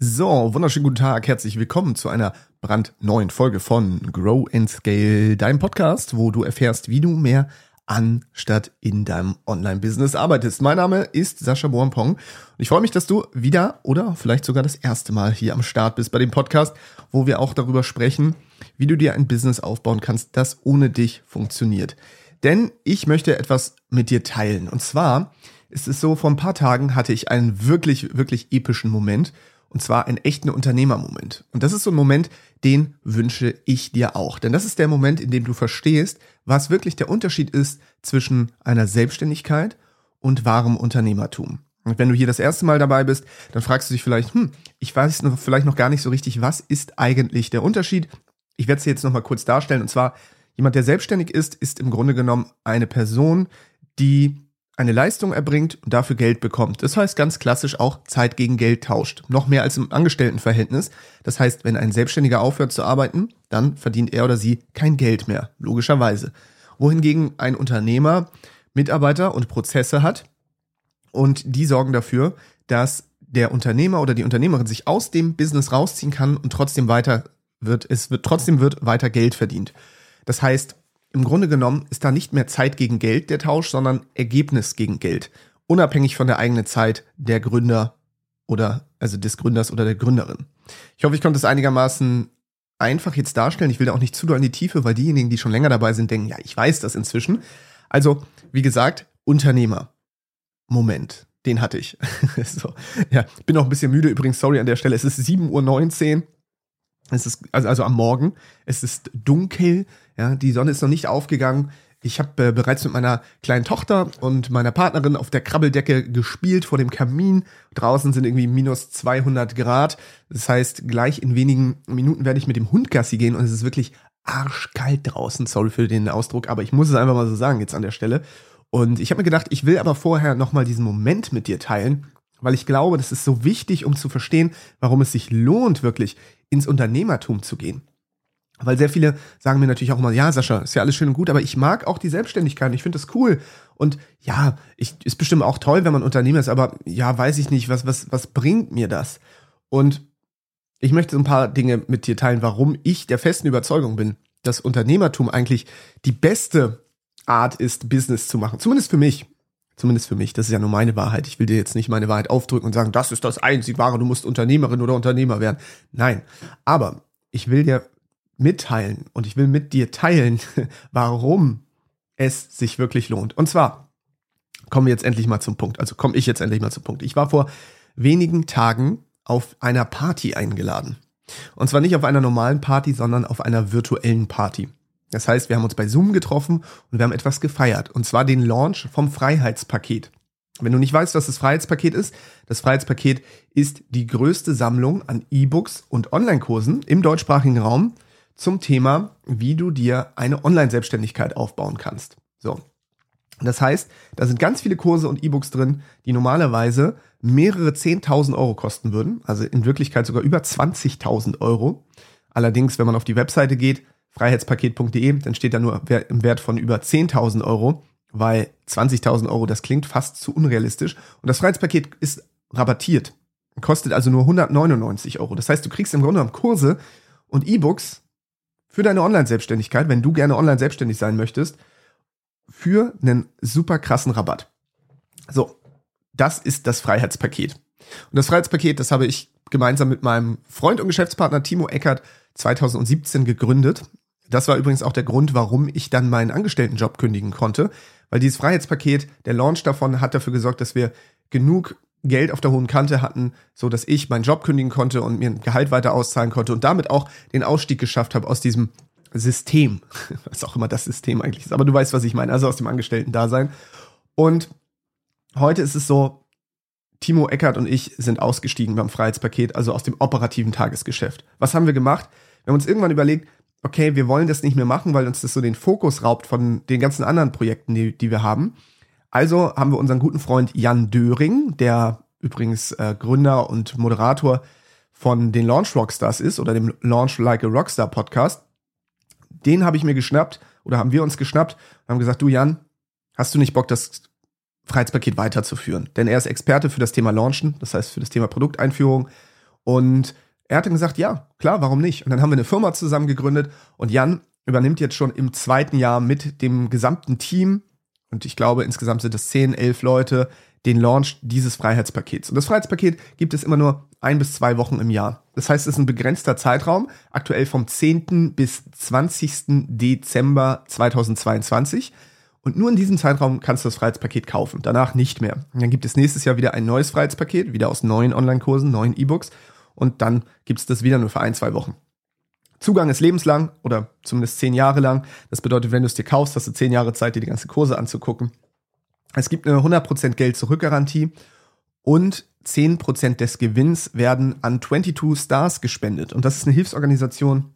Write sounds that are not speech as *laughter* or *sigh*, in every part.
So, wunderschönen guten Tag, herzlich willkommen zu einer brandneuen Folge von Grow and Scale, deinem Podcast, wo du erfährst, wie du mehr an statt in deinem Online-Business arbeitest. Mein Name ist Sascha Bornpong und ich freue mich, dass du wieder oder vielleicht sogar das erste Mal hier am Start bist bei dem Podcast, wo wir auch darüber sprechen, wie du dir ein Business aufbauen kannst, das ohne dich funktioniert. Denn ich möchte etwas mit dir teilen. Und zwar ist es so, vor ein paar Tagen hatte ich einen wirklich, wirklich epischen Moment und zwar einen echten Unternehmermoment. Und das ist so ein Moment, den wünsche ich dir auch. Denn das ist der Moment, in dem du verstehst, was wirklich der Unterschied ist zwischen einer Selbstständigkeit und wahrem Unternehmertum. Und wenn du hier das erste Mal dabei bist, dann fragst du dich vielleicht, hm, ich weiß noch, vielleicht noch gar nicht so richtig, was ist eigentlich der Unterschied? Ich werde es jetzt nochmal kurz darstellen. Und zwar, jemand, der selbstständig ist, ist im Grunde genommen eine Person, die eine Leistung erbringt und dafür Geld bekommt. Das heißt ganz klassisch auch Zeit gegen Geld tauscht. Noch mehr als im Angestelltenverhältnis. Das heißt, wenn ein Selbstständiger aufhört zu arbeiten, dann verdient er oder sie kein Geld mehr, logischerweise. Wohingegen ein Unternehmer Mitarbeiter und Prozesse hat und die sorgen dafür, dass der Unternehmer oder die Unternehmerin sich aus dem Business rausziehen kann und trotzdem weiter wird, es wird trotzdem wird weiter Geld verdient. Das heißt, im Grunde genommen ist da nicht mehr Zeit gegen Geld der Tausch, sondern Ergebnis gegen Geld. Unabhängig von der eigenen Zeit der Gründer oder also des Gründers oder der Gründerin. Ich hoffe, ich konnte es einigermaßen einfach jetzt darstellen. Ich will da auch nicht zu doll in die Tiefe, weil diejenigen, die schon länger dabei sind, denken, ja, ich weiß das inzwischen. Also, wie gesagt, Unternehmer. Moment, den hatte ich. *laughs* so, ja, bin auch ein bisschen müde übrigens, sorry an der Stelle. Es ist 7.19 Uhr. Es ist also, also am Morgen. Es ist dunkel. Ja, die Sonne ist noch nicht aufgegangen. Ich habe äh, bereits mit meiner kleinen Tochter und meiner Partnerin auf der Krabbeldecke gespielt vor dem Kamin. Draußen sind irgendwie minus 200 Grad. Das heißt, gleich in wenigen Minuten werde ich mit dem Hund Gassi gehen und es ist wirklich arschkalt draußen. Sorry für den Ausdruck, aber ich muss es einfach mal so sagen jetzt an der Stelle. Und ich habe mir gedacht, ich will aber vorher nochmal diesen Moment mit dir teilen, weil ich glaube, das ist so wichtig, um zu verstehen, warum es sich lohnt, wirklich ins Unternehmertum zu gehen. Weil sehr viele sagen mir natürlich auch immer, ja, Sascha, ist ja alles schön und gut, aber ich mag auch die Selbstständigkeit, ich finde das cool. Und ja, ich, ist bestimmt auch toll, wenn man Unternehmer ist, aber ja, weiß ich nicht, was, was, was bringt mir das? Und ich möchte so ein paar Dinge mit dir teilen, warum ich der festen Überzeugung bin, dass Unternehmertum eigentlich die beste Art ist, Business zu machen. Zumindest für mich. Zumindest für mich. Das ist ja nur meine Wahrheit. Ich will dir jetzt nicht meine Wahrheit aufdrücken und sagen, das ist das einzig wahre, du musst Unternehmerin oder Unternehmer werden. Nein. Aber ich will dir mitteilen und ich will mit dir teilen, *laughs* warum es sich wirklich lohnt. Und zwar kommen wir jetzt endlich mal zum Punkt. Also komme ich jetzt endlich mal zum Punkt. Ich war vor wenigen Tagen auf einer Party eingeladen. Und zwar nicht auf einer normalen Party, sondern auf einer virtuellen Party. Das heißt, wir haben uns bei Zoom getroffen und wir haben etwas gefeiert. Und zwar den Launch vom Freiheitspaket. Wenn du nicht weißt, was das Freiheitspaket ist, das Freiheitspaket ist die größte Sammlung an E-Books und Online-Kursen im deutschsprachigen Raum zum Thema, wie du dir eine Online-Selbstständigkeit aufbauen kannst. So. Das heißt, da sind ganz viele Kurse und E-Books drin, die normalerweise mehrere 10.000 Euro kosten würden. Also in Wirklichkeit sogar über 20.000 Euro. Allerdings, wenn man auf die Webseite geht, freiheitspaket.de, dann steht da nur im Wert von über 10.000 Euro, weil 20.000 Euro, das klingt fast zu unrealistisch. Und das Freiheitspaket ist rabattiert. Kostet also nur 199 Euro. Das heißt, du kriegst im Grunde genommen Kurse und E-Books für deine Online-Selbstständigkeit, wenn du gerne online selbstständig sein möchtest, für einen super krassen Rabatt. So, das ist das Freiheitspaket. Und das Freiheitspaket, das habe ich gemeinsam mit meinem Freund und Geschäftspartner Timo Eckert 2017 gegründet. Das war übrigens auch der Grund, warum ich dann meinen Angestelltenjob kündigen konnte, weil dieses Freiheitspaket, der Launch davon hat dafür gesorgt, dass wir genug Geld auf der hohen Kante hatten, so dass ich meinen Job kündigen konnte und mir ein Gehalt weiter auszahlen konnte und damit auch den Ausstieg geschafft habe aus diesem System, *laughs* was auch immer das System eigentlich ist, aber du weißt, was ich meine, also aus dem Angestellten-Dasein. Und heute ist es so, Timo Eckert und ich sind ausgestiegen beim Freiheitspaket, also aus dem operativen Tagesgeschäft. Was haben wir gemacht? Wir haben uns irgendwann überlegt, okay, wir wollen das nicht mehr machen, weil uns das so den Fokus raubt von den ganzen anderen Projekten, die, die wir haben. Also haben wir unseren guten Freund Jan Döring, der übrigens äh, Gründer und Moderator von den Launch Rockstars ist oder dem Launch Like a Rockstar Podcast. Den habe ich mir geschnappt oder haben wir uns geschnappt und haben gesagt, du Jan, hast du nicht Bock, das Freiheitspaket weiterzuführen? Denn er ist Experte für das Thema Launchen, das heißt für das Thema Produkteinführung. Und er hat dann gesagt, ja, klar, warum nicht? Und dann haben wir eine Firma zusammen gegründet und Jan übernimmt jetzt schon im zweiten Jahr mit dem gesamten Team, und ich glaube insgesamt sind es 10, 11 Leute, den Launch dieses Freiheitspakets. Und das Freiheitspaket gibt es immer nur ein bis zwei Wochen im Jahr. Das heißt, es ist ein begrenzter Zeitraum, aktuell vom 10. bis 20. Dezember 2022. Und nur in diesem Zeitraum kannst du das Freiheitspaket kaufen, danach nicht mehr. Und dann gibt es nächstes Jahr wieder ein neues Freiheitspaket, wieder aus neuen Online-Kursen, neuen E-Books. Und dann gibt es das wieder nur für ein, zwei Wochen. Zugang ist lebenslang oder zumindest zehn Jahre lang. Das bedeutet, wenn du es dir kaufst, hast du zehn Jahre Zeit, dir die ganzen Kurse anzugucken. Es gibt eine 100% Geld-Zurück-Garantie und 10% des Gewinns werden an 22 Stars gespendet. Und das ist eine Hilfsorganisation,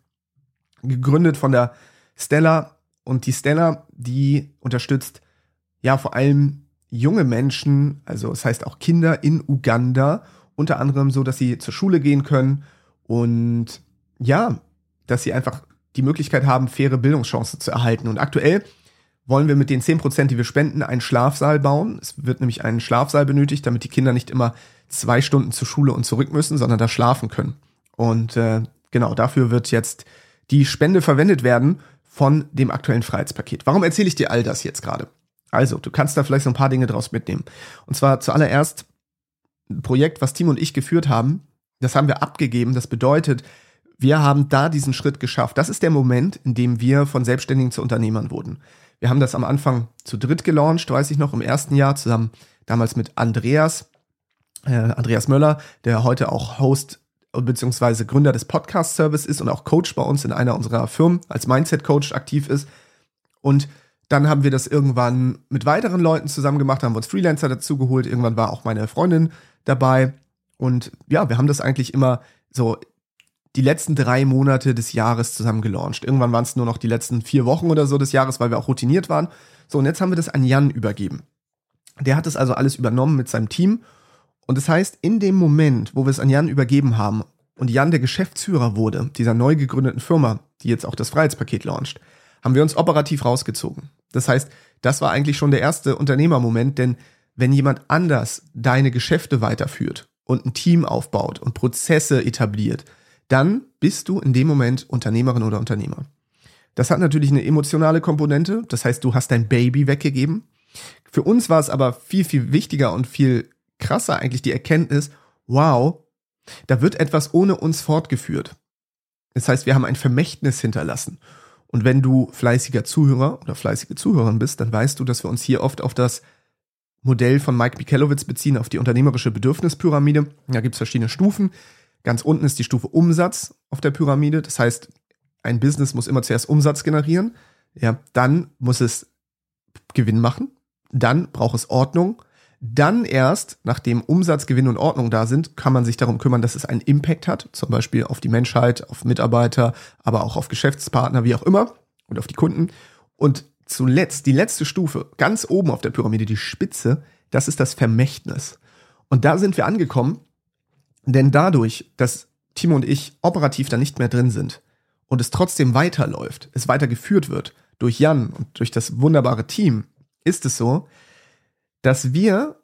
gegründet von der Stella. Und die Stella, die unterstützt ja vor allem junge Menschen, also das heißt auch Kinder in Uganda, unter anderem so, dass sie zur Schule gehen können und ja, dass sie einfach die Möglichkeit haben, faire Bildungschancen zu erhalten. Und aktuell wollen wir mit den 10%, die wir spenden, einen Schlafsaal bauen. Es wird nämlich einen Schlafsaal benötigt, damit die Kinder nicht immer zwei Stunden zur Schule und zurück müssen, sondern da schlafen können. Und äh, genau, dafür wird jetzt die Spende verwendet werden von dem aktuellen Freiheitspaket. Warum erzähle ich dir all das jetzt gerade? Also, du kannst da vielleicht so ein paar Dinge draus mitnehmen. Und zwar zuallererst ein Projekt, was Tim und ich geführt haben. Das haben wir abgegeben. Das bedeutet, wir haben da diesen Schritt geschafft. Das ist der Moment, in dem wir von Selbstständigen zu Unternehmern wurden. Wir haben das am Anfang zu dritt gelauncht, weiß ich noch, im ersten Jahr zusammen damals mit Andreas, äh, Andreas Möller, der heute auch Host bzw. Gründer des Podcast-Service ist und auch Coach bei uns in einer unserer Firmen als Mindset-Coach aktiv ist. Und dann haben wir das irgendwann mit weiteren Leuten zusammen gemacht, haben uns Freelancer dazu geholt. Irgendwann war auch meine Freundin dabei. Und ja, wir haben das eigentlich immer so die letzten drei Monate des Jahres zusammen gelauncht. Irgendwann waren es nur noch die letzten vier Wochen oder so des Jahres, weil wir auch routiniert waren. So, und jetzt haben wir das an Jan übergeben. Der hat das also alles übernommen mit seinem Team. Und das heißt, in dem Moment, wo wir es an Jan übergeben haben und Jan der Geschäftsführer wurde, dieser neu gegründeten Firma, die jetzt auch das Freiheitspaket launcht, haben wir uns operativ rausgezogen. Das heißt, das war eigentlich schon der erste Unternehmermoment, denn wenn jemand anders deine Geschäfte weiterführt und ein Team aufbaut und Prozesse etabliert, dann bist du in dem Moment Unternehmerin oder Unternehmer. Das hat natürlich eine emotionale Komponente, das heißt, du hast dein Baby weggegeben. Für uns war es aber viel, viel wichtiger und viel krasser eigentlich die Erkenntnis, wow, da wird etwas ohne uns fortgeführt. Das heißt, wir haben ein Vermächtnis hinterlassen. Und wenn du fleißiger Zuhörer oder fleißige Zuhörerin bist, dann weißt du, dass wir uns hier oft auf das Modell von Mike Michalowitz beziehen, auf die unternehmerische Bedürfnispyramide. Da gibt es verschiedene Stufen. Ganz unten ist die Stufe Umsatz auf der Pyramide. Das heißt, ein Business muss immer zuerst Umsatz generieren. Ja, dann muss es Gewinn machen. Dann braucht es Ordnung. Dann erst, nachdem Umsatz, Gewinn und Ordnung da sind, kann man sich darum kümmern, dass es einen Impact hat, zum Beispiel auf die Menschheit, auf Mitarbeiter, aber auch auf Geschäftspartner, wie auch immer, und auf die Kunden. Und zuletzt, die letzte Stufe, ganz oben auf der Pyramide, die Spitze, das ist das Vermächtnis. Und da sind wir angekommen, denn dadurch, dass Timo und ich operativ da nicht mehr drin sind und es trotzdem weiterläuft, es weitergeführt wird durch Jan und durch das wunderbare Team, ist es so, dass wir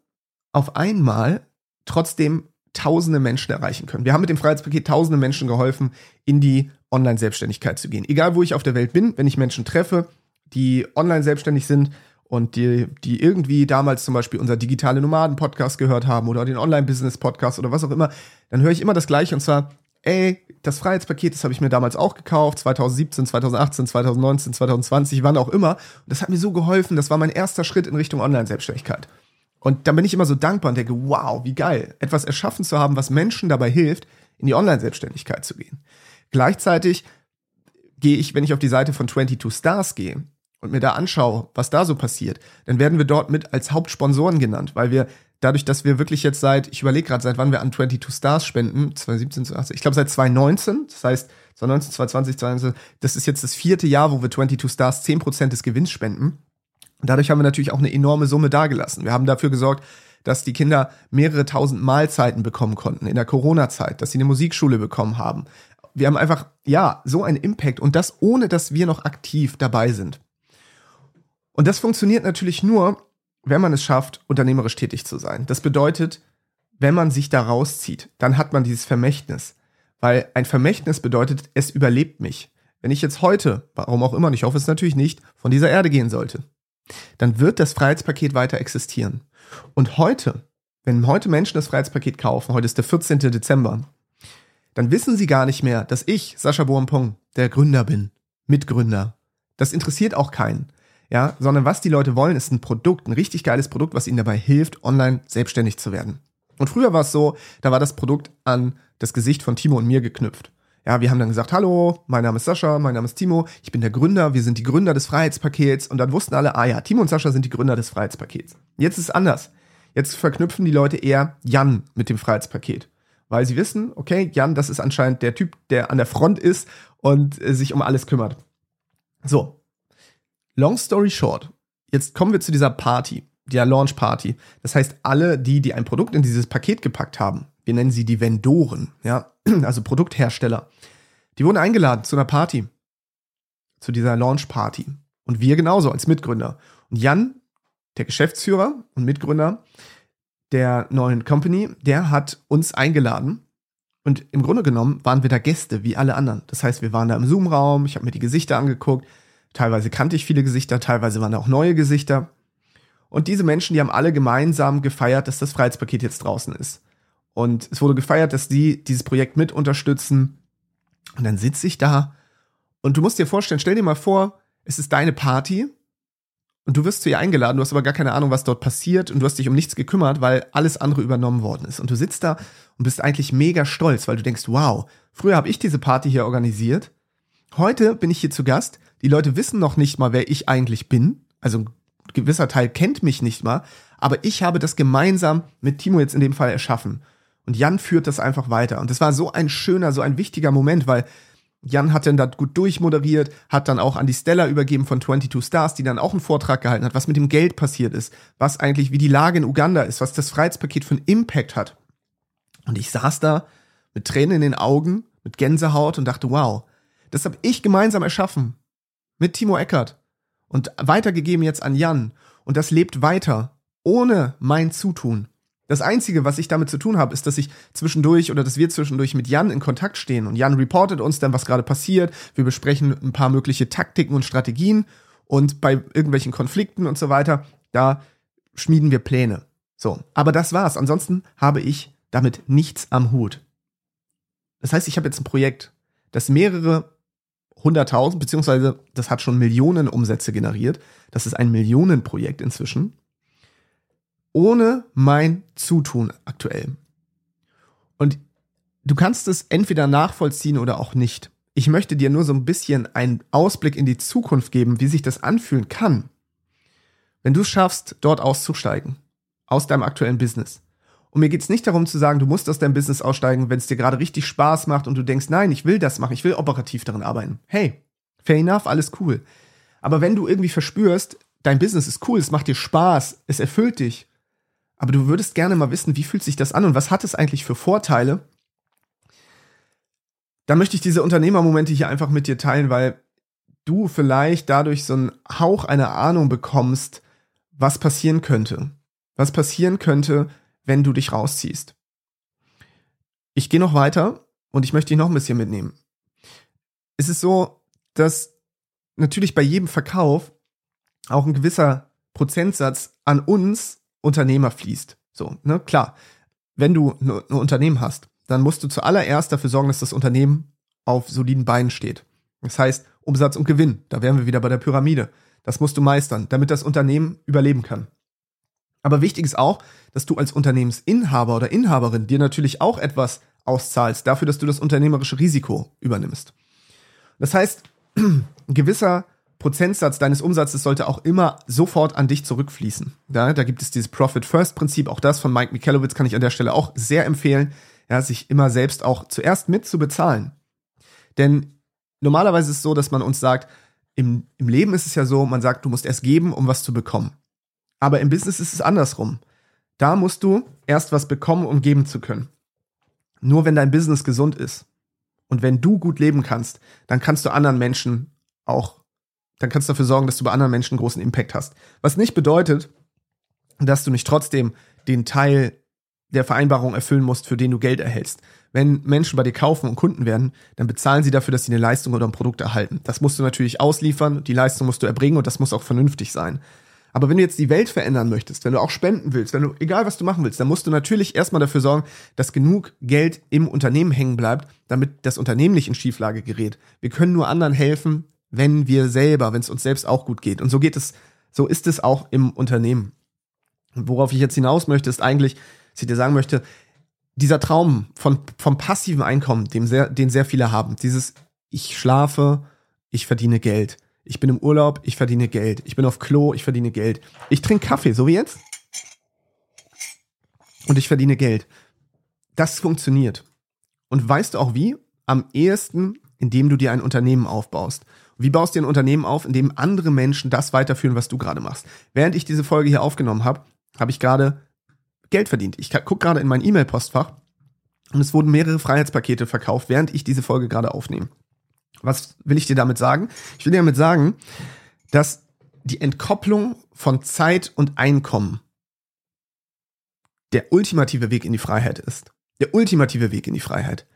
auf einmal trotzdem tausende Menschen erreichen können. Wir haben mit dem Freiheitspaket tausende Menschen geholfen, in die Online-Selbstständigkeit zu gehen. Egal, wo ich auf der Welt bin, wenn ich Menschen treffe, die online selbstständig sind und die, die irgendwie damals zum Beispiel unser digitale Nomaden-Podcast gehört haben oder den Online-Business-Podcast oder was auch immer, dann höre ich immer das Gleiche und zwar, ey, das Freiheitspaket, das habe ich mir damals auch gekauft, 2017, 2018, 2019, 2020, wann auch immer. Und das hat mir so geholfen, das war mein erster Schritt in Richtung Online-Selbstständigkeit. Und dann bin ich immer so dankbar und denke, wow, wie geil, etwas erschaffen zu haben, was Menschen dabei hilft, in die Online-Selbstständigkeit zu gehen. Gleichzeitig gehe ich, wenn ich auf die Seite von 22 Stars gehe, und mir da anschaue, was da so passiert, dann werden wir dort mit als Hauptsponsoren genannt, weil wir dadurch, dass wir wirklich jetzt seit, ich überlege gerade, seit wann wir an 22 Stars spenden, 2017, 2018, ich glaube seit 2019, das heißt 2019, 2020, 2021, das ist jetzt das vierte Jahr, wo wir 22 Stars 10% des Gewinns spenden. Dadurch haben wir natürlich auch eine enorme Summe dagelassen. Wir haben dafür gesorgt, dass die Kinder mehrere tausend Mahlzeiten bekommen konnten in der Corona-Zeit, dass sie eine Musikschule bekommen haben. Wir haben einfach, ja, so einen Impact und das ohne, dass wir noch aktiv dabei sind. Und das funktioniert natürlich nur, wenn man es schafft, unternehmerisch tätig zu sein. Das bedeutet, wenn man sich da rauszieht, dann hat man dieses Vermächtnis. Weil ein Vermächtnis bedeutet, es überlebt mich. Wenn ich jetzt heute, warum auch immer, und ich hoffe es natürlich nicht, von dieser Erde gehen sollte, dann wird das Freiheitspaket weiter existieren. Und heute, wenn heute Menschen das Freiheitspaket kaufen, heute ist der 14. Dezember, dann wissen sie gar nicht mehr, dass ich, Sascha Boampong, der Gründer bin, Mitgründer. Das interessiert auch keinen. Ja, sondern was die Leute wollen, ist ein Produkt, ein richtig geiles Produkt, was ihnen dabei hilft, online selbstständig zu werden. Und früher war es so, da war das Produkt an das Gesicht von Timo und mir geknüpft. Ja, wir haben dann gesagt, hallo, mein Name ist Sascha, mein Name ist Timo, ich bin der Gründer, wir sind die Gründer des Freiheitspakets und dann wussten alle, ah ja, Timo und Sascha sind die Gründer des Freiheitspakets. Jetzt ist es anders. Jetzt verknüpfen die Leute eher Jan mit dem Freiheitspaket, weil sie wissen, okay, Jan, das ist anscheinend der Typ, der an der Front ist und äh, sich um alles kümmert. So. Long story short. Jetzt kommen wir zu dieser Party der Launch Party. Das heißt, alle die, die ein Produkt in dieses Paket gepackt haben, wir nennen sie die Vendoren, ja, *clears throat* also Produkthersteller, die wurden eingeladen zu einer Party, zu dieser Launch Party. Und wir genauso als Mitgründer. Und Jan, der Geschäftsführer und Mitgründer der neuen Company, der hat uns eingeladen. Und im Grunde genommen waren wir da Gäste, wie alle anderen. Das heißt, wir waren da im Zoom-Raum, ich habe mir die Gesichter angeguckt. Teilweise kannte ich viele Gesichter, teilweise waren auch neue Gesichter. Und diese Menschen, die haben alle gemeinsam gefeiert, dass das Freiheitspaket jetzt draußen ist. Und es wurde gefeiert, dass die dieses Projekt mit unterstützen. Und dann sitze ich da und du musst dir vorstellen, stell dir mal vor, es ist deine Party und du wirst zu ihr eingeladen, du hast aber gar keine Ahnung, was dort passiert und du hast dich um nichts gekümmert, weil alles andere übernommen worden ist. Und du sitzt da und bist eigentlich mega stolz, weil du denkst, wow, früher habe ich diese Party hier organisiert. Heute bin ich hier zu Gast. Die Leute wissen noch nicht mal, wer ich eigentlich bin. Also gewisser Teil kennt mich nicht mal, aber ich habe das gemeinsam mit Timo jetzt in dem Fall erschaffen. Und Jan führt das einfach weiter. Und das war so ein schöner, so ein wichtiger Moment, weil Jan hat dann da gut durchmoderiert, hat dann auch an die Stella übergeben von 22 Stars, die dann auch einen Vortrag gehalten hat, was mit dem Geld passiert ist, was eigentlich, wie die Lage in Uganda ist, was das Freiheitspaket für einen Impact hat. Und ich saß da mit Tränen in den Augen, mit Gänsehaut und dachte, wow, das habe ich gemeinsam erschaffen. Mit Timo Eckert und weitergegeben jetzt an Jan. Und das lebt weiter, ohne mein Zutun. Das Einzige, was ich damit zu tun habe, ist, dass ich zwischendurch oder dass wir zwischendurch mit Jan in Kontakt stehen. Und Jan reportet uns dann, was gerade passiert. Wir besprechen ein paar mögliche Taktiken und Strategien. Und bei irgendwelchen Konflikten und so weiter, da schmieden wir Pläne. So, aber das war's. Ansonsten habe ich damit nichts am Hut. Das heißt, ich habe jetzt ein Projekt, das mehrere 100.000, beziehungsweise das hat schon Millionen Umsätze generiert. Das ist ein Millionenprojekt inzwischen. Ohne mein Zutun aktuell. Und du kannst es entweder nachvollziehen oder auch nicht. Ich möchte dir nur so ein bisschen einen Ausblick in die Zukunft geben, wie sich das anfühlen kann, wenn du es schaffst, dort auszusteigen. Aus deinem aktuellen Business. Und mir geht es nicht darum zu sagen, du musst aus deinem Business aussteigen, wenn es dir gerade richtig Spaß macht und du denkst, nein, ich will das machen, ich will operativ darin arbeiten. Hey, fair enough, alles cool. Aber wenn du irgendwie verspürst, dein Business ist cool, es macht dir Spaß, es erfüllt dich, aber du würdest gerne mal wissen, wie fühlt sich das an und was hat es eigentlich für Vorteile, dann möchte ich diese Unternehmermomente hier einfach mit dir teilen, weil du vielleicht dadurch so einen Hauch einer Ahnung bekommst, was passieren könnte. Was passieren könnte, wenn du dich rausziehst. Ich gehe noch weiter und ich möchte dich noch ein bisschen mitnehmen. Es ist so, dass natürlich bei jedem Verkauf auch ein gewisser Prozentsatz an uns Unternehmer fließt. So, ne, klar. Wenn du ein Unternehmen hast, dann musst du zuallererst dafür sorgen, dass das Unternehmen auf soliden Beinen steht. Das heißt, Umsatz und Gewinn, da wären wir wieder bei der Pyramide. Das musst du meistern, damit das Unternehmen überleben kann. Aber wichtig ist auch, dass du als Unternehmensinhaber oder Inhaberin dir natürlich auch etwas auszahlst dafür, dass du das unternehmerische Risiko übernimmst. Das heißt, ein *clears throat* gewisser Prozentsatz deines Umsatzes sollte auch immer sofort an dich zurückfließen. Ja, da gibt es dieses Profit First Prinzip, auch das von Mike Michalowitz kann ich an der Stelle auch sehr empfehlen, ja, sich immer selbst auch zuerst mit zu bezahlen. Denn normalerweise ist es so, dass man uns sagt, im, im Leben ist es ja so, man sagt, du musst erst geben, um was zu bekommen. Aber im Business ist es andersrum. Da musst du erst was bekommen, um geben zu können. Nur wenn dein Business gesund ist und wenn du gut leben kannst, dann kannst du anderen Menschen auch, dann kannst du dafür sorgen, dass du bei anderen Menschen großen Impact hast. Was nicht bedeutet, dass du nicht trotzdem den Teil der Vereinbarung erfüllen musst, für den du Geld erhältst. Wenn Menschen bei dir kaufen und Kunden werden, dann bezahlen sie dafür, dass sie eine Leistung oder ein Produkt erhalten. Das musst du natürlich ausliefern, die Leistung musst du erbringen und das muss auch vernünftig sein. Aber wenn du jetzt die Welt verändern möchtest, wenn du auch spenden willst, wenn du, egal was du machen willst, dann musst du natürlich erstmal dafür sorgen, dass genug Geld im Unternehmen hängen bleibt, damit das Unternehmen nicht in Schieflage gerät. Wir können nur anderen helfen, wenn wir selber, wenn es uns selbst auch gut geht. Und so geht es, so ist es auch im Unternehmen. Und worauf ich jetzt hinaus möchte, ist eigentlich, dass ich dir sagen möchte, dieser Traum von, vom passiven Einkommen, dem sehr, den sehr viele haben, dieses ich schlafe, ich verdiene Geld. Ich bin im Urlaub, ich verdiene Geld. Ich bin auf Klo, ich verdiene Geld. Ich trinke Kaffee, so wie jetzt. Und ich verdiene Geld. Das funktioniert. Und weißt du auch wie? Am ehesten, indem du dir ein Unternehmen aufbaust. Wie baust du dir ein Unternehmen auf, in dem andere Menschen das weiterführen, was du gerade machst? Während ich diese Folge hier aufgenommen habe, habe ich gerade Geld verdient. Ich gucke gerade in mein E-Mail-Postfach und es wurden mehrere Freiheitspakete verkauft, während ich diese Folge gerade aufnehme. Was will ich dir damit sagen? Ich will dir damit sagen, dass die Entkopplung von Zeit und Einkommen der ultimative Weg in die Freiheit ist. Der ultimative Weg in die Freiheit.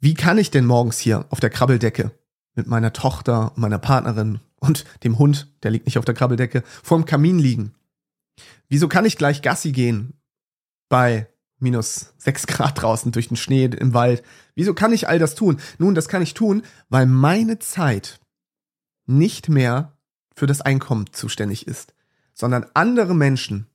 Wie kann ich denn morgens hier auf der Krabbeldecke mit meiner Tochter, meiner Partnerin und dem Hund, der liegt nicht auf der Krabbeldecke, vorm Kamin liegen? Wieso kann ich gleich Gassi gehen bei minus sechs Grad draußen durch den Schnee im Wald. Wieso kann ich all das tun? Nun, das kann ich tun, weil meine Zeit nicht mehr für das Einkommen zuständig ist, sondern andere Menschen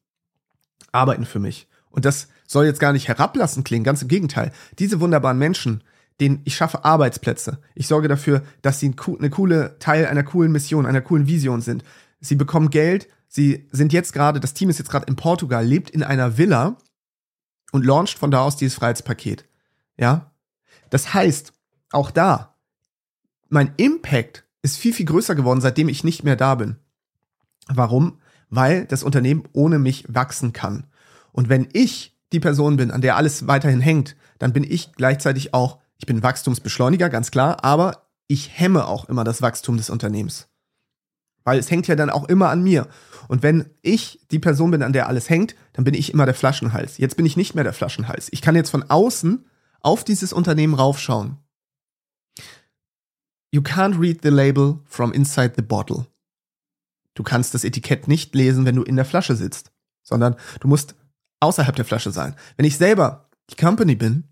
arbeiten für mich. Und das soll jetzt gar nicht herablassen klingen, ganz im Gegenteil. Diese wunderbaren Menschen, denen ich schaffe Arbeitsplätze. Ich sorge dafür, dass sie eine coole Teil einer coolen Mission, einer coolen Vision sind. Sie bekommen Geld. Sie sind jetzt gerade, das Team ist jetzt gerade in Portugal, lebt in einer Villa und launcht von da aus dieses Freiheitspaket. Ja? Das heißt, auch da, mein Impact ist viel, viel größer geworden, seitdem ich nicht mehr da bin. Warum? Weil das Unternehmen ohne mich wachsen kann. Und wenn ich die Person bin, an der alles weiterhin hängt, dann bin ich gleichzeitig auch, ich bin Wachstumsbeschleuniger, ganz klar, aber ich hemme auch immer das Wachstum des Unternehmens. Weil es hängt ja dann auch immer an mir. Und wenn ich die Person bin, an der alles hängt, dann bin ich immer der Flaschenhals. Jetzt bin ich nicht mehr der Flaschenhals. Ich kann jetzt von außen auf dieses Unternehmen raufschauen. You can't read the label from inside the bottle. Du kannst das Etikett nicht lesen, wenn du in der Flasche sitzt, sondern du musst außerhalb der Flasche sein. Wenn ich selber die Company bin,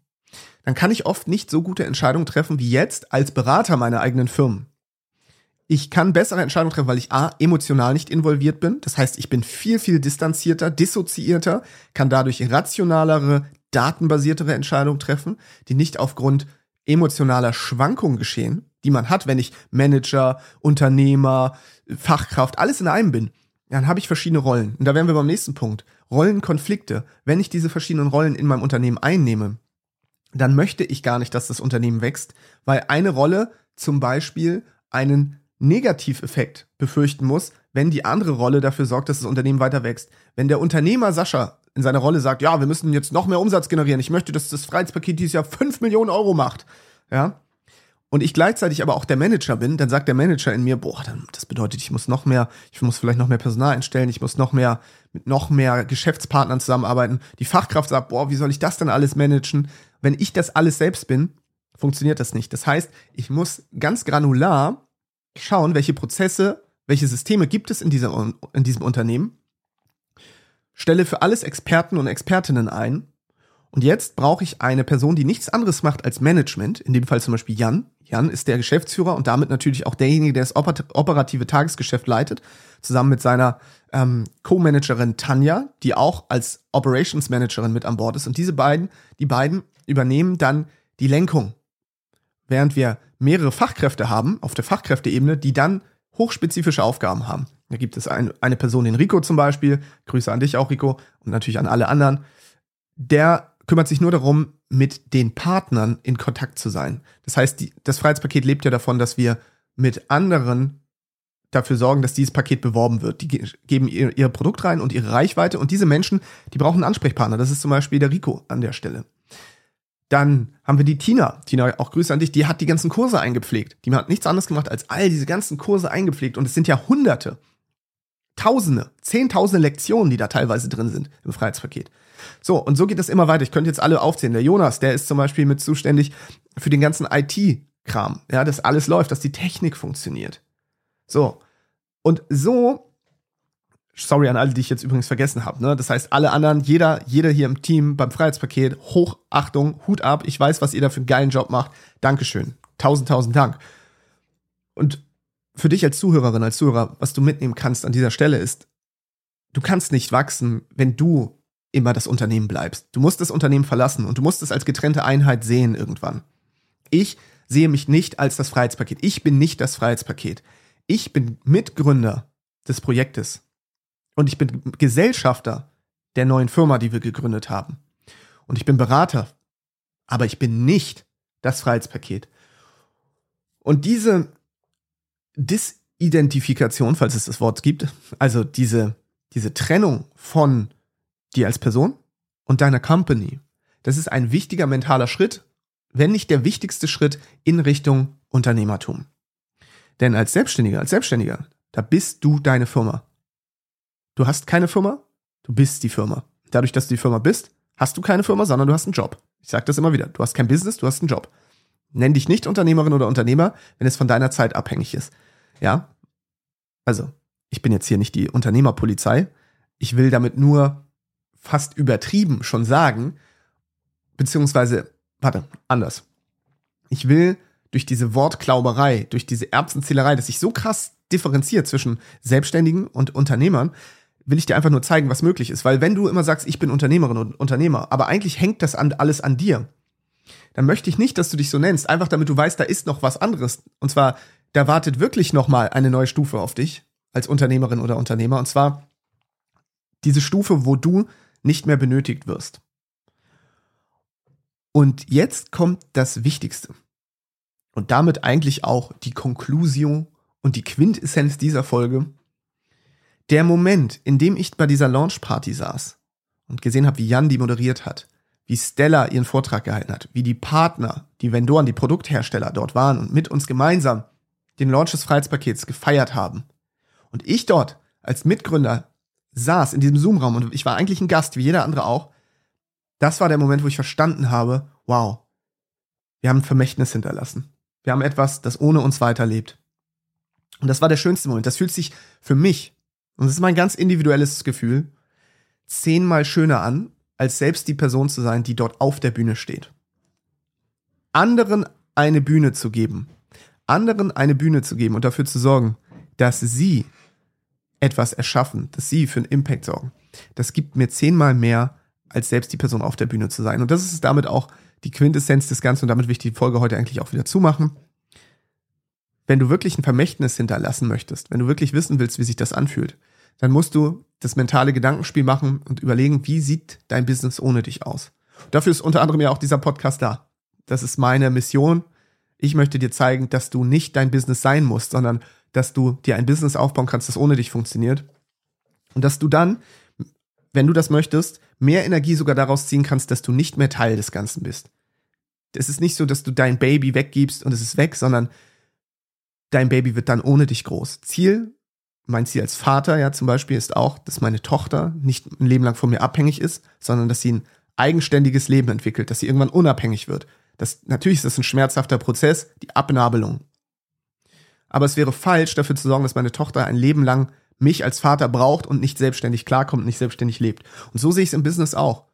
dann kann ich oft nicht so gute Entscheidungen treffen wie jetzt als Berater meiner eigenen Firmen. Ich kann bessere Entscheidungen treffen, weil ich A, emotional nicht involviert bin. Das heißt, ich bin viel, viel distanzierter, dissoziierter, kann dadurch rationalere, datenbasiertere Entscheidungen treffen, die nicht aufgrund emotionaler Schwankungen geschehen, die man hat, wenn ich Manager, Unternehmer, Fachkraft, alles in einem bin. Dann habe ich verschiedene Rollen. Und da wären wir beim nächsten Punkt. Rollenkonflikte. Wenn ich diese verschiedenen Rollen in meinem Unternehmen einnehme, dann möchte ich gar nicht, dass das Unternehmen wächst, weil eine Rolle zum Beispiel einen Negativeffekt befürchten muss, wenn die andere Rolle dafür sorgt, dass das Unternehmen weiter wächst. Wenn der Unternehmer Sascha in seiner Rolle sagt, ja, wir müssen jetzt noch mehr Umsatz generieren, ich möchte, dass das Freiheitspaket dieses Jahr 5 Millionen Euro macht, ja, und ich gleichzeitig aber auch der Manager bin, dann sagt der Manager in mir, boah, dann, das bedeutet, ich muss noch mehr, ich muss vielleicht noch mehr Personal einstellen, ich muss noch mehr mit noch mehr Geschäftspartnern zusammenarbeiten. Die Fachkraft sagt, boah, wie soll ich das denn alles managen? Wenn ich das alles selbst bin, funktioniert das nicht. Das heißt, ich muss ganz granular schauen, welche Prozesse, welche Systeme gibt es in, dieser, in diesem Unternehmen, stelle für alles Experten und Expertinnen ein. Und jetzt brauche ich eine Person, die nichts anderes macht als Management, in dem Fall zum Beispiel Jan. Jan ist der Geschäftsführer und damit natürlich auch derjenige, der das operative Tagesgeschäft leitet, zusammen mit seiner ähm, Co-Managerin Tanja, die auch als Operations Managerin mit an Bord ist. Und diese beiden, die beiden übernehmen dann die Lenkung. Während wir mehrere Fachkräfte haben, auf der Fachkräfteebene, die dann hochspezifische Aufgaben haben. Da gibt es ein, eine Person, den Rico zum Beispiel, Grüße an dich auch, Rico, und natürlich an alle anderen, der kümmert sich nur darum, mit den Partnern in Kontakt zu sein. Das heißt, die, das Freiheitspaket lebt ja davon, dass wir mit anderen dafür sorgen, dass dieses Paket beworben wird. Die geben ihr, ihr Produkt rein und ihre Reichweite und diese Menschen, die brauchen einen Ansprechpartner. Das ist zum Beispiel der Rico an der Stelle. Dann haben wir die Tina. Tina, auch Grüße an dich. Die hat die ganzen Kurse eingepflegt. Die hat nichts anderes gemacht, als all diese ganzen Kurse eingepflegt. Und es sind ja Hunderte, Tausende, Zehntausende Lektionen, die da teilweise drin sind im Freiheitspaket. So, und so geht das immer weiter. Ich könnte jetzt alle aufzählen. Der Jonas, der ist zum Beispiel mit zuständig für den ganzen IT-Kram. Ja, dass alles läuft, dass die Technik funktioniert. So. Und so Sorry an alle, die ich jetzt übrigens vergessen habe. Ne? Das heißt, alle anderen, jeder, jeder hier im Team beim Freiheitspaket, Hochachtung, Hut ab. Ich weiß, was ihr da für einen geilen Job macht. Dankeschön. Tausend, tausend Dank. Und für dich als Zuhörerin, als Zuhörer, was du mitnehmen kannst an dieser Stelle ist, du kannst nicht wachsen, wenn du immer das Unternehmen bleibst. Du musst das Unternehmen verlassen und du musst es als getrennte Einheit sehen irgendwann. Ich sehe mich nicht als das Freiheitspaket. Ich bin nicht das Freiheitspaket. Ich bin Mitgründer des Projektes. Und ich bin Gesellschafter der neuen Firma, die wir gegründet haben. Und ich bin Berater. Aber ich bin nicht das Freiheitspaket. Und diese Disidentifikation, falls es das Wort gibt, also diese, diese Trennung von dir als Person und deiner Company, das ist ein wichtiger mentaler Schritt, wenn nicht der wichtigste Schritt in Richtung Unternehmertum. Denn als Selbstständiger, als Selbstständiger, da bist du deine Firma. Du hast keine Firma, du bist die Firma. Dadurch, dass du die Firma bist, hast du keine Firma, sondern du hast einen Job. Ich sage das immer wieder. Du hast kein Business, du hast einen Job. Nenn dich nicht Unternehmerin oder Unternehmer, wenn es von deiner Zeit abhängig ist. Ja? Also, ich bin jetzt hier nicht die Unternehmerpolizei. Ich will damit nur fast übertrieben schon sagen, beziehungsweise, warte, anders. Ich will durch diese Wortklauberei, durch diese Erbsenzählerei, dass sich so krass differenziert zwischen Selbstständigen und Unternehmern, will ich dir einfach nur zeigen, was möglich ist. Weil wenn du immer sagst, ich bin Unternehmerin und Unternehmer, aber eigentlich hängt das an, alles an dir, dann möchte ich nicht, dass du dich so nennst, einfach damit du weißt, da ist noch was anderes. Und zwar, da wartet wirklich noch mal eine neue Stufe auf dich als Unternehmerin oder Unternehmer. Und zwar diese Stufe, wo du nicht mehr benötigt wirst. Und jetzt kommt das Wichtigste. Und damit eigentlich auch die Conclusio und die Quintessenz dieser Folge der Moment, in dem ich bei dieser Launchparty saß und gesehen habe, wie Jan die moderiert hat, wie Stella ihren Vortrag gehalten hat, wie die Partner, die Vendoren, die Produkthersteller dort waren und mit uns gemeinsam den Launch des Freiheitspakets gefeiert haben. Und ich dort als Mitgründer saß in diesem Zoom-Raum und ich war eigentlich ein Gast, wie jeder andere auch. Das war der Moment, wo ich verstanden habe, wow, wir haben ein Vermächtnis hinterlassen. Wir haben etwas, das ohne uns weiterlebt. Und das war der schönste Moment. Das fühlt sich für mich und das ist mein ganz individuelles Gefühl, zehnmal schöner an, als selbst die Person zu sein, die dort auf der Bühne steht. Anderen eine Bühne zu geben, anderen eine Bühne zu geben und dafür zu sorgen, dass sie etwas erschaffen, dass sie für einen Impact sorgen, das gibt mir zehnmal mehr, als selbst die Person auf der Bühne zu sein. Und das ist damit auch die Quintessenz des Ganzen und damit will ich die Folge heute eigentlich auch wieder zumachen wenn du wirklich ein Vermächtnis hinterlassen möchtest, wenn du wirklich wissen willst, wie sich das anfühlt, dann musst du das mentale Gedankenspiel machen und überlegen, wie sieht dein Business ohne dich aus. dafür ist unter anderem ja auch dieser Podcast da. Das ist meine Mission. Ich möchte dir zeigen, dass du nicht dein Business sein musst, sondern dass du dir ein Business aufbauen kannst, das ohne dich funktioniert. Und dass du dann, wenn du das möchtest, mehr Energie sogar daraus ziehen kannst, dass du nicht mehr Teil des Ganzen bist. Es ist nicht so, dass du dein Baby weggibst und es ist weg, sondern dein Baby wird dann ohne dich groß. Ziel, mein Ziel als Vater ja zum Beispiel ist auch, dass meine Tochter nicht ein Leben lang von mir abhängig ist, sondern dass sie ein eigenständiges Leben entwickelt, dass sie irgendwann unabhängig wird. Das, natürlich ist das ein schmerzhafter Prozess, die Abnabelung. Aber es wäre falsch, dafür zu sorgen, dass meine Tochter ein Leben lang mich als Vater braucht und nicht selbstständig klarkommt, nicht selbstständig lebt. Und so sehe ich es im Business auch.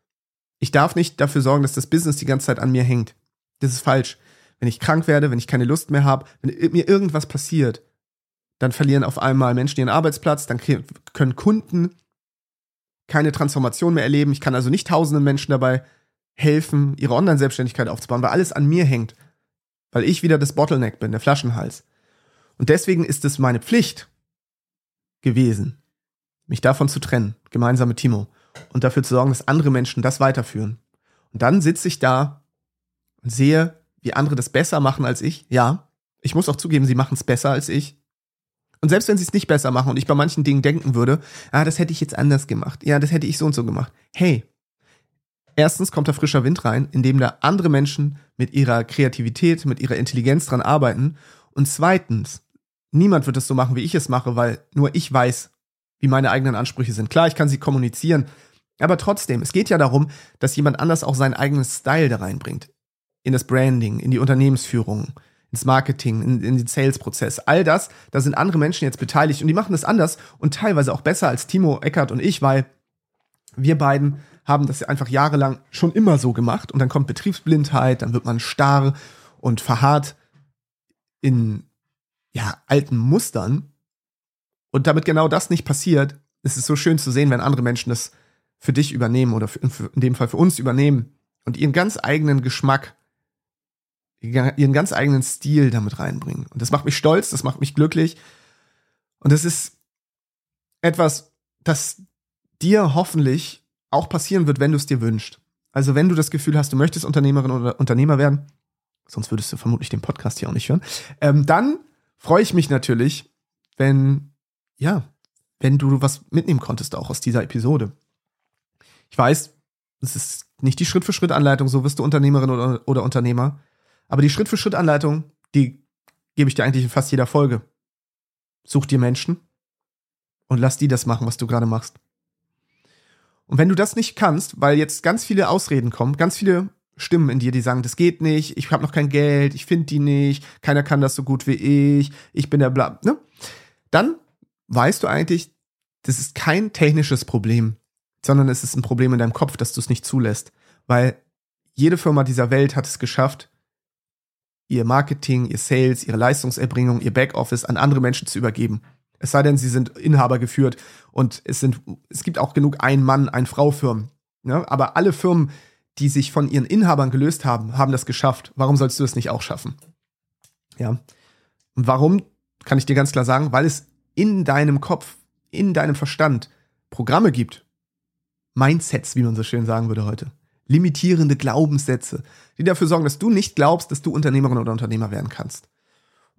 Ich darf nicht dafür sorgen, dass das Business die ganze Zeit an mir hängt. Das ist falsch wenn ich krank werde, wenn ich keine Lust mehr habe, wenn mir irgendwas passiert, dann verlieren auf einmal Menschen ihren Arbeitsplatz, dann können Kunden keine Transformation mehr erleben. Ich kann also nicht tausenden Menschen dabei helfen, ihre Online-Selbstständigkeit aufzubauen, weil alles an mir hängt. Weil ich wieder das Bottleneck bin, der Flaschenhals. Und deswegen ist es meine Pflicht gewesen, mich davon zu trennen, gemeinsam mit Timo, und dafür zu sorgen, dass andere Menschen das weiterführen. Und dann sitze ich da und sehe, wie andere das besser machen als ich. Ja, ich muss auch zugeben, sie machen es besser als ich. Und selbst wenn sie es nicht besser machen und ich bei manchen Dingen denken würde, ah, das hätte ich jetzt anders gemacht. Ja, das hätte ich so und so gemacht. Hey, erstens kommt da frischer Wind rein, indem da andere Menschen mit ihrer Kreativität, mit ihrer Intelligenz dran arbeiten. Und zweitens, niemand wird es so machen, wie ich es mache, weil nur ich weiß, wie meine eigenen Ansprüche sind. Klar, ich kann sie kommunizieren, Aber trotzdem, es geht ja darum, dass jemand anders auch seinen eigenen Style da reinbringt. In das Branding, in die Unternehmensführung, ins Marketing, in, in den Sales-Prozess. All das, da sind andere Menschen jetzt beteiligt und die machen das anders und teilweise auch besser als Timo, Eckert und ich, weil wir beiden haben das einfach jahrelang schon immer so gemacht und dann kommt Betriebsblindheit, dann wird man starr und verharrt in ja, alten Mustern. Und damit genau das nicht passiert, ist es so schön zu sehen, wenn andere Menschen das für dich übernehmen oder für, in dem Fall für uns übernehmen und ihren ganz eigenen Geschmack, ihren ganz eigenen Stil damit reinbringen. Und das macht mich stolz, das macht mich glücklich. Und das ist etwas, das dir hoffentlich auch passieren wird, wenn du es dir wünschst. Also wenn du das Gefühl hast, du möchtest Unternehmerin oder Unternehmer werden, sonst würdest du vermutlich den Podcast hier auch nicht hören, ähm, dann freue ich mich natürlich, wenn, ja, wenn du was mitnehmen konntest auch aus dieser Episode. Ich weiß, es ist nicht die Schritt-für-Schritt-Anleitung, so wirst du Unternehmerin oder, oder Unternehmer. Aber die Schritt-für-Schritt-Anleitung, die gebe ich dir eigentlich in fast jeder Folge. Such dir Menschen und lass die das machen, was du gerade machst. Und wenn du das nicht kannst, weil jetzt ganz viele Ausreden kommen, ganz viele Stimmen in dir, die sagen, das geht nicht, ich habe noch kein Geld, ich finde die nicht, keiner kann das so gut wie ich, ich bin der bla, ne? Dann weißt du eigentlich, das ist kein technisches Problem, sondern es ist ein Problem in deinem Kopf, dass du es nicht zulässt. Weil jede Firma dieser Welt hat es geschafft, ihr Marketing, ihr Sales, ihre Leistungserbringung, ihr Backoffice an andere Menschen zu übergeben. Es sei denn, sie sind Inhaber geführt und es sind, es gibt auch genug Ein-Mann, Ein-Frau-Firmen. Ne? Aber alle Firmen, die sich von ihren Inhabern gelöst haben, haben das geschafft. Warum sollst du es nicht auch schaffen? Ja. Und warum, kann ich dir ganz klar sagen, weil es in deinem Kopf, in deinem Verstand Programme gibt. Mindsets, wie man so schön sagen würde heute. Limitierende Glaubenssätze, die dafür sorgen, dass du nicht glaubst, dass du Unternehmerin oder Unternehmer werden kannst.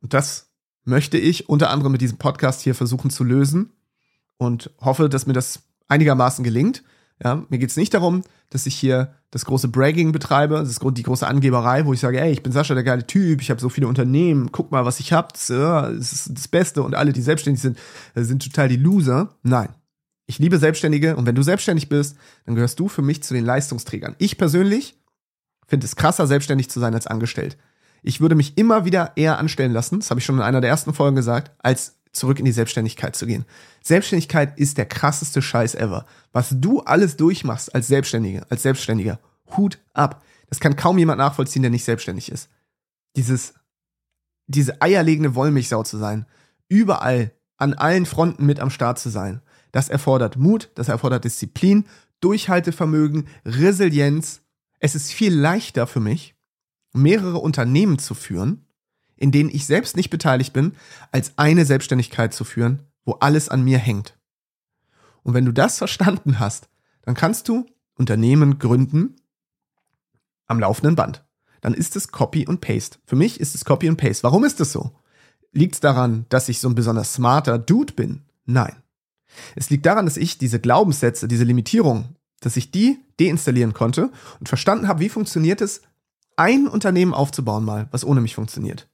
Und das möchte ich unter anderem mit diesem Podcast hier versuchen zu lösen und hoffe, dass mir das einigermaßen gelingt. Ja, mir geht's nicht darum, dass ich hier das große Bragging betreibe, das die große Angeberei, wo ich sage, ey, ich bin Sascha, der geile Typ, ich habe so viele Unternehmen, guck mal, was ich hab, das, das ist das Beste und alle, die selbstständig sind, äh, sind total die Loser. Nein. Ich liebe Selbstständige und wenn du selbstständig bist, dann gehörst du für mich zu den Leistungsträgern. Ich persönlich finde es krasser, selbstständig zu sein als angestellt. Ich würde mich immer wieder eher anstellen lassen, das habe ich schon in einer der ersten Folgen gesagt, als zurück in die Selbstständigkeit zu gehen. Selbstständigkeit ist der krasseste Scheiß ever. Was du alles durchmachst als Selbstständige, als Selbstständiger, Hut ab. Das kann kaum jemand nachvollziehen, der nicht selbstständig ist. Dieses, diese eierlegende Wollmilchsau zu sein, überall, an allen Fronten mit am Start zu sein, das erfordert Mut, das erfordert Disziplin, Durchhaltevermögen, Resilienz. Es ist viel leichter für mich, mehrere Unternehmen zu führen, in denen ich selbst nicht beteiligt bin, als eine Selbstständigkeit zu führen, wo alles an mir hängt. Und wenn du das verstanden hast, dann kannst du Unternehmen gründen am laufenden Band. Dann ist es Copy und Paste. Für mich ist es Copy und Paste. Warum ist es so? Liegt es daran, dass ich so ein besonders smarter Dude bin? Nein. Es liegt daran, dass ich diese Glaubenssätze, diese Limitierung, dass ich die deinstallieren konnte und verstanden habe, wie funktioniert es, ein Unternehmen aufzubauen mal, was ohne mich funktioniert.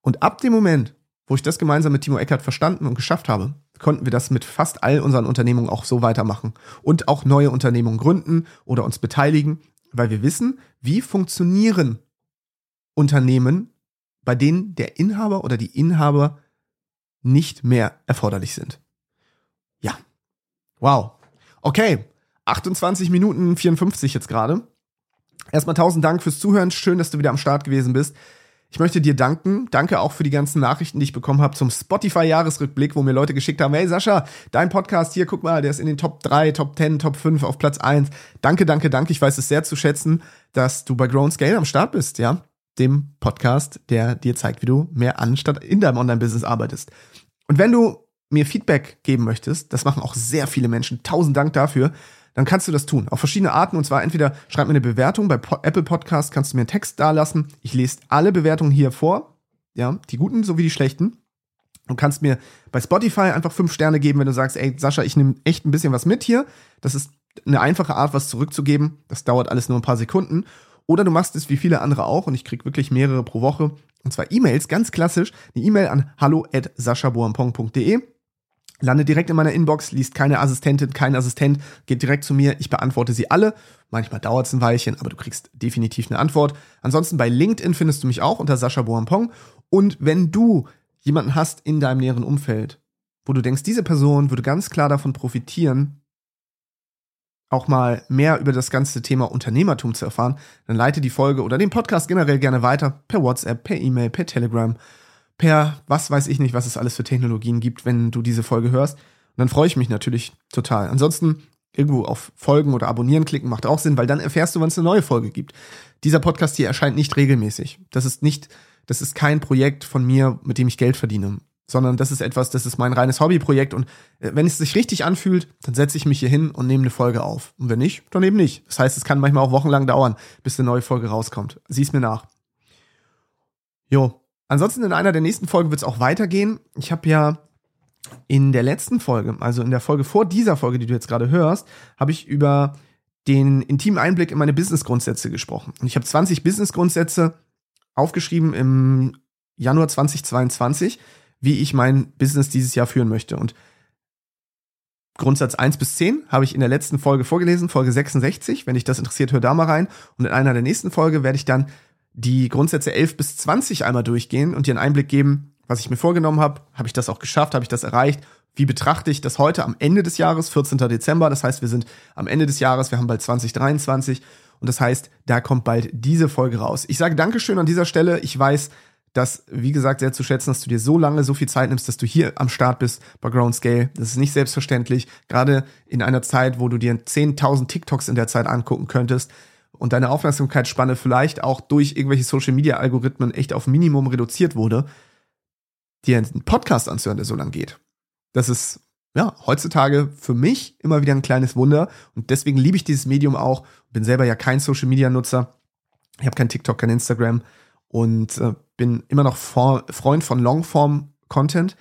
Und ab dem Moment, wo ich das gemeinsam mit Timo Eckert verstanden und geschafft habe, konnten wir das mit fast all unseren Unternehmungen auch so weitermachen und auch neue Unternehmungen gründen oder uns beteiligen, weil wir wissen, wie funktionieren Unternehmen, bei denen der Inhaber oder die Inhaber nicht mehr erforderlich sind. Wow. Okay. 28 Minuten 54 jetzt gerade. Erstmal tausend Dank fürs Zuhören. Schön, dass du wieder am Start gewesen bist. Ich möchte dir danken. Danke auch für die ganzen Nachrichten, die ich bekommen habe zum Spotify-Jahresrückblick, wo mir Leute geschickt haben, hey Sascha, dein Podcast hier, guck mal, der ist in den Top 3, Top 10, Top 5, auf Platz 1. Danke, danke, danke. Ich weiß es sehr zu schätzen, dass du bei Grown Scale am Start bist, ja. Dem Podcast, der dir zeigt, wie du mehr anstatt in deinem Online-Business arbeitest. Und wenn du mir Feedback geben möchtest, das machen auch sehr viele Menschen, tausend Dank dafür, dann kannst du das tun. Auf verschiedene Arten. Und zwar entweder schreib mir eine Bewertung. Bei Apple Podcast kannst du mir einen Text dalassen. Ich lese alle Bewertungen hier vor. Ja, die guten sowie die schlechten. Du kannst mir bei Spotify einfach fünf Sterne geben, wenn du sagst, ey, Sascha, ich nehme echt ein bisschen was mit hier. Das ist eine einfache Art, was zurückzugeben. Das dauert alles nur ein paar Sekunden. Oder du machst es wie viele andere auch und ich krieg wirklich mehrere pro Woche. Und zwar E-Mails, ganz klassisch. Eine E-Mail an hallo at saschaboampong.de Lande direkt in meiner Inbox, liest keine Assistentin, kein Assistent, geht direkt zu mir, ich beantworte sie alle. Manchmal dauert es ein Weilchen, aber du kriegst definitiv eine Antwort. Ansonsten bei LinkedIn findest du mich auch unter Sascha Boampong. Und wenn du jemanden hast in deinem näheren Umfeld, wo du denkst, diese Person würde ganz klar davon profitieren, auch mal mehr über das ganze Thema Unternehmertum zu erfahren, dann leite die Folge oder den Podcast generell gerne weiter per WhatsApp, per E-Mail, per Telegram, per was weiß ich nicht, was es alles für Technologien gibt, wenn du diese Folge hörst. Und dann freue ich mich natürlich total. Ansonsten irgendwo auf Folgen oder Abonnieren klicken macht auch Sinn, weil dann erfährst du, wann es eine neue Folge gibt. Dieser Podcast hier erscheint nicht regelmäßig. Das ist nicht, das ist kein Projekt von mir, mit dem ich Geld verdiene sondern das ist etwas, das ist mein reines Hobbyprojekt und äh, wenn es sich richtig anfühlt, dann setze ich mich hier hin und nehme eine Folge auf. Und wenn nicht, dann eben nicht. Das heißt, es kann manchmal auch wochenlang dauern, bis eine neue Folge rauskommt. Sieh's mir nach. Jo. Ansonsten in einer der nächsten Folgen wird es auch weitergehen. Ich habe ja in der letzten Folge, also in der Folge vor dieser Folge, die du jetzt gerade hörst, habe ich über den intimen Einblick in meine Business-Grundsätze gesprochen. Und ich habe 20 Business-Grundsätze aufgeschrieben im Januar 2022 wie ich mein Business dieses Jahr führen möchte. Und Grundsatz 1 bis 10 habe ich in der letzten Folge vorgelesen, Folge 66. Wenn dich das interessiert, hör da mal rein. Und in einer der nächsten Folge werde ich dann die Grundsätze 11 bis 20 einmal durchgehen und dir einen Einblick geben, was ich mir vorgenommen habe. Habe ich das auch geschafft? Habe ich das erreicht? Wie betrachte ich das heute am Ende des Jahres, 14. Dezember? Das heißt, wir sind am Ende des Jahres, wir haben bald 2023 und das heißt, da kommt bald diese Folge raus. Ich sage Dankeschön an dieser Stelle. Ich weiß, das, wie gesagt, sehr zu schätzen, dass du dir so lange so viel Zeit nimmst, dass du hier am Start bist bei Ground Scale. Das ist nicht selbstverständlich, gerade in einer Zeit, wo du dir 10.000 TikToks in der Zeit angucken könntest und deine Aufmerksamkeitsspanne vielleicht auch durch irgendwelche Social Media Algorithmen echt auf Minimum reduziert wurde, dir einen Podcast anzuhören, der so lang geht. Das ist ja, heutzutage für mich immer wieder ein kleines Wunder und deswegen liebe ich dieses Medium auch. Bin selber ja kein Social Media Nutzer. Ich habe kein TikTok, kein Instagram und äh, bin immer noch Freund von Longform-Content.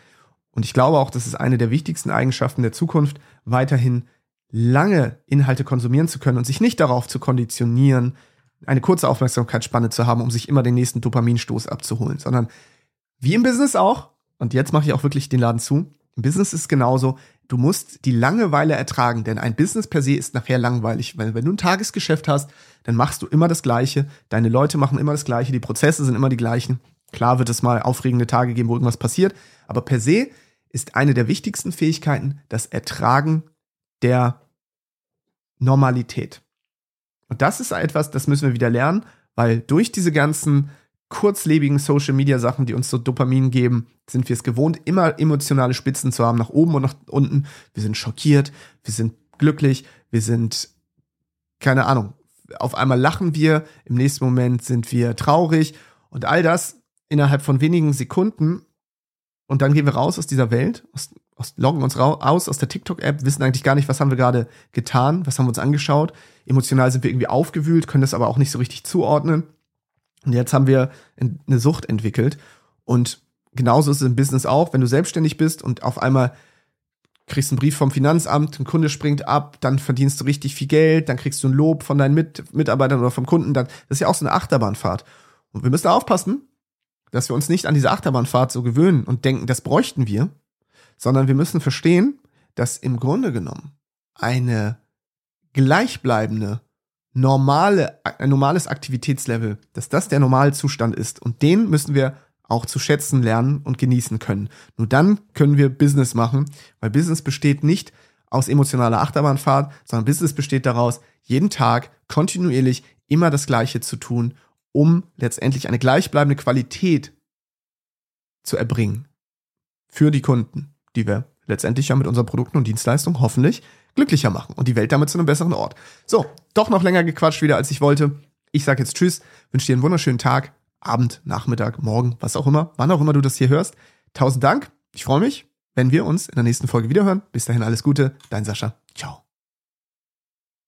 Und ich glaube auch, das ist eine der wichtigsten Eigenschaften der Zukunft, weiterhin lange Inhalte konsumieren zu können und sich nicht darauf zu konditionieren, eine kurze Aufmerksamkeitsspanne zu haben, um sich immer den nächsten Dopaminstoß abzuholen, sondern wie im Business auch, und jetzt mache ich auch wirklich den Laden zu, im Business ist genauso, du musst die Langeweile ertragen, denn ein Business per se ist nachher langweilig, weil wenn du ein Tagesgeschäft hast, dann machst du immer das Gleiche, deine Leute machen immer das Gleiche, die Prozesse sind immer die gleichen. Klar wird es mal aufregende Tage geben, wo irgendwas passiert, aber per se ist eine der wichtigsten Fähigkeiten das Ertragen der Normalität. Und das ist etwas, das müssen wir wieder lernen, weil durch diese ganzen kurzlebigen Social Media Sachen, die uns so Dopamin geben, sind wir es gewohnt, immer emotionale Spitzen zu haben, nach oben und nach unten. Wir sind schockiert, wir sind glücklich, wir sind, keine Ahnung, auf einmal lachen wir, im nächsten Moment sind wir traurig und all das innerhalb von wenigen Sekunden. Und dann gehen wir raus aus dieser Welt, aus, loggen uns raus aus der TikTok-App, wissen eigentlich gar nicht, was haben wir gerade getan, was haben wir uns angeschaut. Emotional sind wir irgendwie aufgewühlt, können das aber auch nicht so richtig zuordnen. Und jetzt haben wir eine Sucht entwickelt. Und genauso ist es im Business auch, wenn du selbstständig bist und auf einmal kriegst einen Brief vom Finanzamt, ein Kunde springt ab, dann verdienst du richtig viel Geld, dann kriegst du ein Lob von deinen Mit Mitarbeitern oder vom Kunden, dann, das ist ja auch so eine Achterbahnfahrt. Und wir müssen aufpassen, dass wir uns nicht an diese Achterbahnfahrt so gewöhnen und denken, das bräuchten wir, sondern wir müssen verstehen, dass im Grunde genommen eine gleichbleibende normale, ein normales Aktivitätslevel, dass das der Normalzustand ist. Und den müssen wir auch zu schätzen lernen und genießen können. Nur dann können wir Business machen, weil Business besteht nicht aus emotionaler Achterbahnfahrt, sondern Business besteht daraus, jeden Tag kontinuierlich immer das Gleiche zu tun, um letztendlich eine gleichbleibende Qualität zu erbringen für die Kunden, die wir letztendlich ja mit unseren Produkten und Dienstleistungen hoffentlich glücklicher machen und die Welt damit zu einem besseren Ort. So, doch noch länger gequatscht wieder, als ich wollte. Ich sage jetzt Tschüss, wünsche dir einen wunderschönen Tag, Abend, Nachmittag, Morgen, was auch immer, wann auch immer du das hier hörst. Tausend Dank. Ich freue mich, wenn wir uns in der nächsten Folge wiederhören. Bis dahin alles Gute, dein Sascha. Ciao.